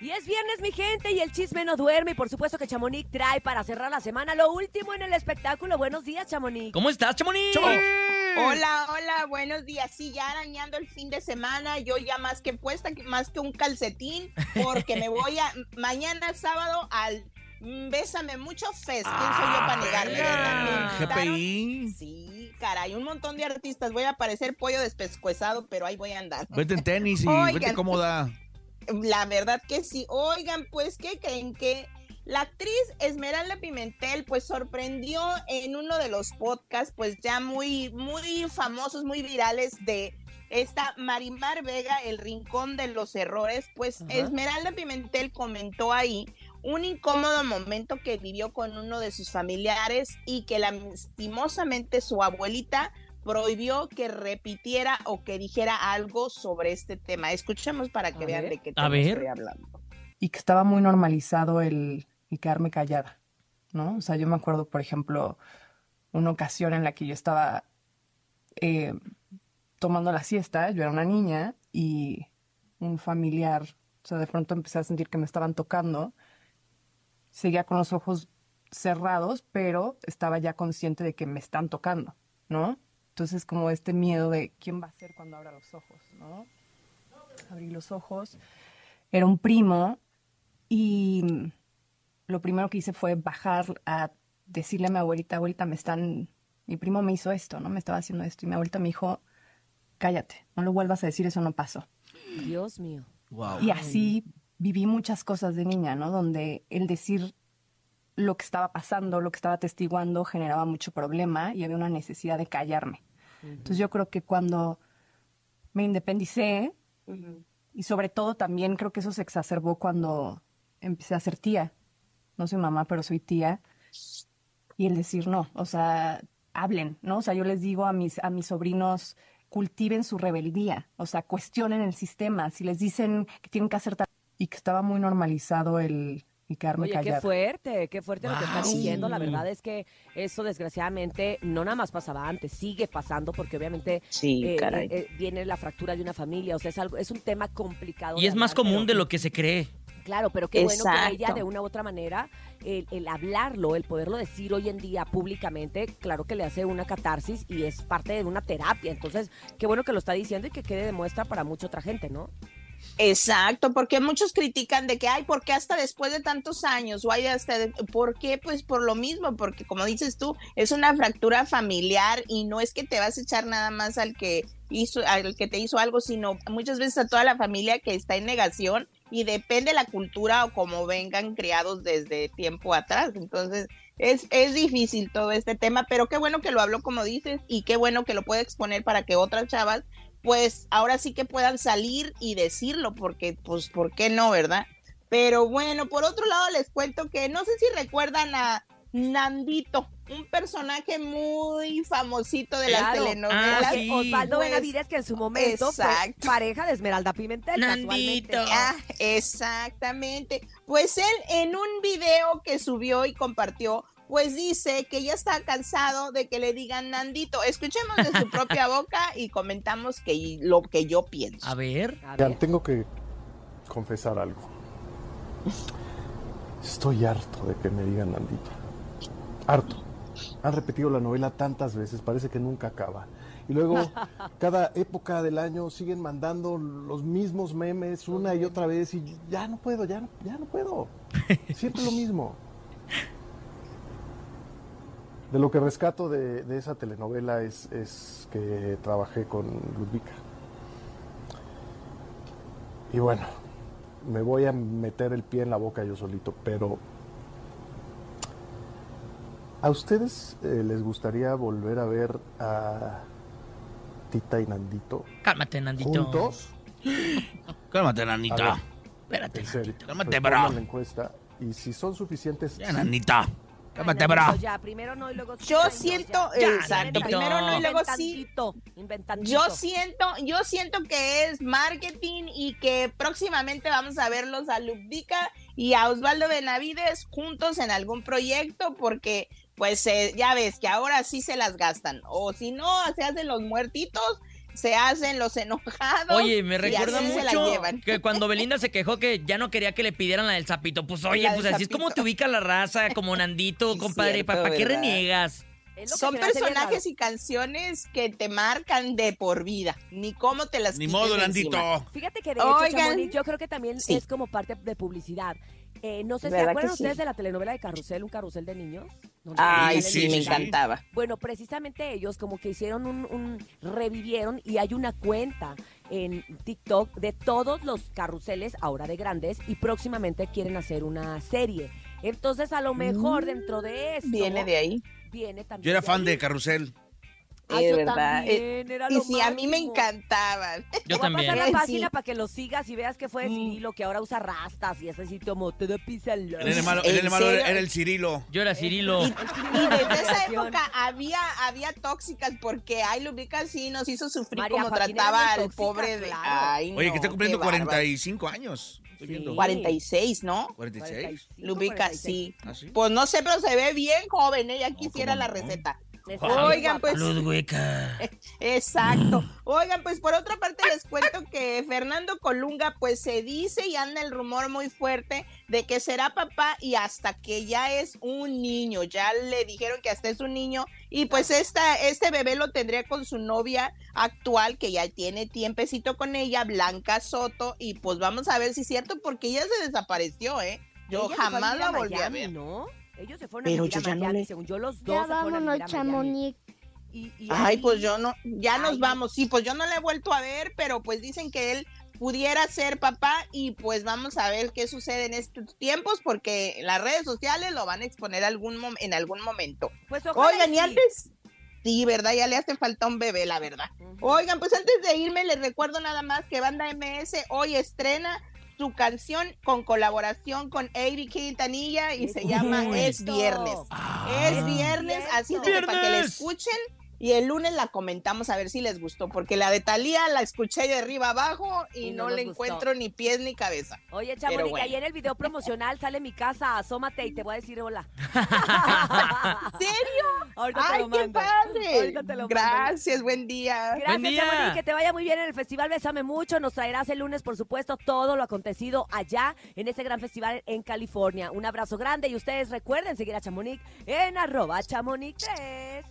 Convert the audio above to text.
Y es viernes, mi gente, y el chisme no duerme. Y por supuesto que Chamonix trae para cerrar la semana lo último en el espectáculo. Buenos días, Chamonix. ¿Cómo estás, Chamonix? Hola, hola, buenos días. Sí, ya arañando el fin de semana, yo ya más que puesta, más que un calcetín, porque me voy a mañana sábado al Bésame Mucho Fest. ¿Quién soy yo para negarme? Ah, Me invitaron. GPI. Sí, caray, un montón de artistas. Voy a parecer pollo despescuezado, pero ahí voy a andar. Vete en tenis y Oigan. vete cómoda. La verdad que sí. Oigan, pues, ¿qué creen que la actriz Esmeralda Pimentel, pues, sorprendió en uno de los podcasts, pues, ya muy, muy famosos, muy virales de esta Marimar Vega, El Rincón de los Errores? Pues, Ajá. Esmeralda Pimentel comentó ahí un incómodo momento que vivió con uno de sus familiares y que lastimosamente su abuelita prohibió que repitiera o que dijera algo sobre este tema. Escuchemos para que A vean ver. de qué A tema estoy hablando. y que estaba muy normalizado el, el quedarme callada, ¿no? O sea, yo me acuerdo, por ejemplo, una ocasión en la que yo estaba eh, tomando la siesta, yo era una niña y un familiar, o sea, de pronto empecé a sentir que me estaban tocando, seguía con los ojos cerrados, pero estaba ya consciente de que me están tocando, ¿no? Entonces, como este miedo de quién va a ser cuando abra los ojos, ¿no? Abrí los ojos, era un primo y lo primero que hice fue bajar a decirle a mi abuelita, abuelita, me están, mi primo me hizo esto, ¿no? Me estaba haciendo esto. Y mi abuelita me dijo, cállate, no lo vuelvas a decir, eso no pasó. Dios mío. Wow. Y así viví muchas cosas de niña, ¿no? Donde el decir lo que estaba pasando, lo que estaba atestiguando, generaba mucho problema y había una necesidad de callarme. Entonces yo creo que cuando me independicé, y sobre todo también creo que eso se exacerbó cuando empecé a ser tía. No soy mamá, pero soy tía. Y el decir no, o sea, hablen, ¿no? O sea, yo les digo a mis, a mis sobrinos, cultiven su rebeldía, o sea, cuestionen el sistema. Si les dicen que tienen que hacer tal... Y que estaba muy normalizado el, el quedarme Oye, qué fuerte, qué fuerte lo que estás Wow. diciendo. La verdad es que eso desgraciadamente no nada más pasaba antes, sigue pasando porque obviamente Sí, eh, caray. eh, eh, viene la fractura de una familia, o sea, es algo, es un tema complicado. Y es más común de lo que se cree. Claro, pero qué bueno que ella de una u otra manera, el, el hablarlo, el poderlo decir hoy en día públicamente, claro que le hace una catarsis y es parte de una terapia. Entonces, qué bueno que lo está diciendo y que quede de muestra para mucha otra gente, ¿no? Exacto, porque muchos critican de que, ay, ¿por qué hasta después de tantos años? O ay, hasta de- ¿Por qué? Pues por lo mismo, porque como dices tú, es una fractura familiar y no es que te vas a echar nada más al que hizo, al que te hizo algo, sino muchas veces a toda la familia que está en negación y depende la cultura o cómo vengan criados desde tiempo atrás. Entonces, es, es difícil todo este tema, pero qué bueno que lo habló como dices y qué bueno que lo puede exponer para que otras chavas pues ahora sí que puedan salir y decirlo, porque pues, ¿por qué no, verdad? Pero bueno, por otro lado les cuento que no sé si recuerdan a Nandito, un personaje muy famosito de las telenovelas. Ah, sí. Osvaldo Pues, Benavides, que en su momento fue exacto. pareja de Esmeralda Pimentel. casualmente. Nandito. Ah, exactamente. Pues él en un video que subió y compartió, pues dice que ya está cansado de que le digan Nandito. Escuchemos de su propia boca y comentamos que lo que yo pienso. A ver. A ver. tengo que confesar algo. Estoy harto de que me digan Nandito. Harto. Han repetido la novela tantas veces, parece que nunca acaba. Y luego, cada época del año siguen mandando los mismos memes una y otra vez y ya no puedo, ya no, ya no puedo. Siempre lo mismo. De lo que rescato de, de esa telenovela es, es que trabajé con Ludvika. Y bueno, me voy a meter el pie en la boca yo solito, pero ¿a ustedes eh, les gustaría volver a ver a Tita y Nandito Cálmate, Nandito. juntos? Cálmate, A Nandito. ver. Espérate, En serio. Nandito. Cálmate, bro. la encuesta y si son suficientes, Ya, sí, Bro. Ya, primero no y luego sí. Yo siento, ya. Exacto, primero no y luego sí. Inventandito, inventandito. Yo siento, yo siento que es marketing y que próximamente vamos a verlos a Ludvika y a Osvaldo Benavides juntos en algún proyecto porque pues eh, ya ves que ahora sí se las gastan o si no se hacen los muertitos se hacen los enojados. Oye, me recuerda mucho que cuando Belinda se quejó que ya no quería que le pidieran la del sapito. Pues oye, pues así es como te ubica la raza, como Nandito, compadre. ¿Para qué reniegas? Son personajes y canciones que te marcan de por vida. Ni cómo te las Ni modo, encima. Fíjate que de hecho, Oigan. Chamonix, yo creo que también Sí. es como parte de publicidad. Eh, no sé si se ¿Verdad acuerdan sí? ustedes de la telenovela de Carrusel, un carrusel de niños. Ay, Sí, me encantaba. Bueno, precisamente ellos como que hicieron un, un- revivieron y hay una cuenta en TikTok de todos los carruseles ahora de grandes y próximamente quieren hacer una serie. Entonces, a lo mejor dentro de esto Mm, Viene de ahí. Viene también Yo era fan de Carrusel. Ah, Eh, yo verdad. también, era Y lo sí, a mí me encantaban. Yo Te voy a también. pasar Eh, la sí. página para que lo sigas y veas que fue de Mm. Cirilo, que ahora usa rastas y ese sitio como todo pisa el El malo, el ¿En nene malo era el Cirilo. Yo era Cirilo. Y desde esa época había, había tóxicas porque ay, lo ubicas sí nos hizo sufrir María como Joaquina trataba era al tóxica, pobre de. claro. Ay, Oye, no, que está cumpliendo qué bárbaro. 45 años. Sí. viendo. 46, ¿no? 46. Lo ubicas, sí. ¿Ah, sí? Pues no sé, pero se ve bien joven, ella No, quisiera la no. receta. Oigan, pues- guapa. Luz hueca. Exacto. Oigan, pues por otra parte les cuento que Fernando Colunga pues se dice y anda el rumor muy fuerte de que será papá y hasta que ya es un niño, ya le dijeron que hasta es un niño y pues esta, este bebé lo tendría con su novia actual que ya tiene tiempecito con ella, Blanca Soto y pues vamos a ver si es cierto porque ella se desapareció, ¿eh? Yo Ella jamás la volví a Miami, ver. ¿no? Ellos se fueron Pero a vivir yo a no le- según yo los dos Ya se fueron a vámonos. Chamonix. Y- y Ay, ahí- pues yo no, ya nos vamos. Sí, pues yo no la he vuelto a ver, pero pues dicen que él pudiera ser papá y pues vamos a ver qué sucede en estos tiempos porque las redes sociales lo van a exponer algún mom- en algún momento. Pues ojalá Oigan, y sí. antes, sí, ¿verdad? Ya le hace falta un bebé, la verdad. Oigan, pues antes de irme les recuerdo nada más que Banda MS hoy estrena su canción con colaboración con Eddie Quintanilla y se llama Es. Viernes. Es viernes, así es de que para que la escuchen y el lunes la comentamos a ver si les gustó, porque la de Talía la escuché de arriba abajo y, Y no, le gustó. encuentro ni pies ni cabeza. Oye, Chamonix, bueno. ahí en el video promocional sale mi casa, asómate y te voy a decir hola. ¿Serio? Ahorita te ¡Ay, lo qué mando. padre! Ahorita te lo mando. Gracias, buen día. Buen Gracias, día. Chamonix, que te vaya muy bien en el festival Bésame Mucho. Nos traerás el lunes, por supuesto, todo lo acontecido allá en ese gran festival en California. Un abrazo grande y ustedes recuerden seguir a Chamonix en arroba Chamonix 3.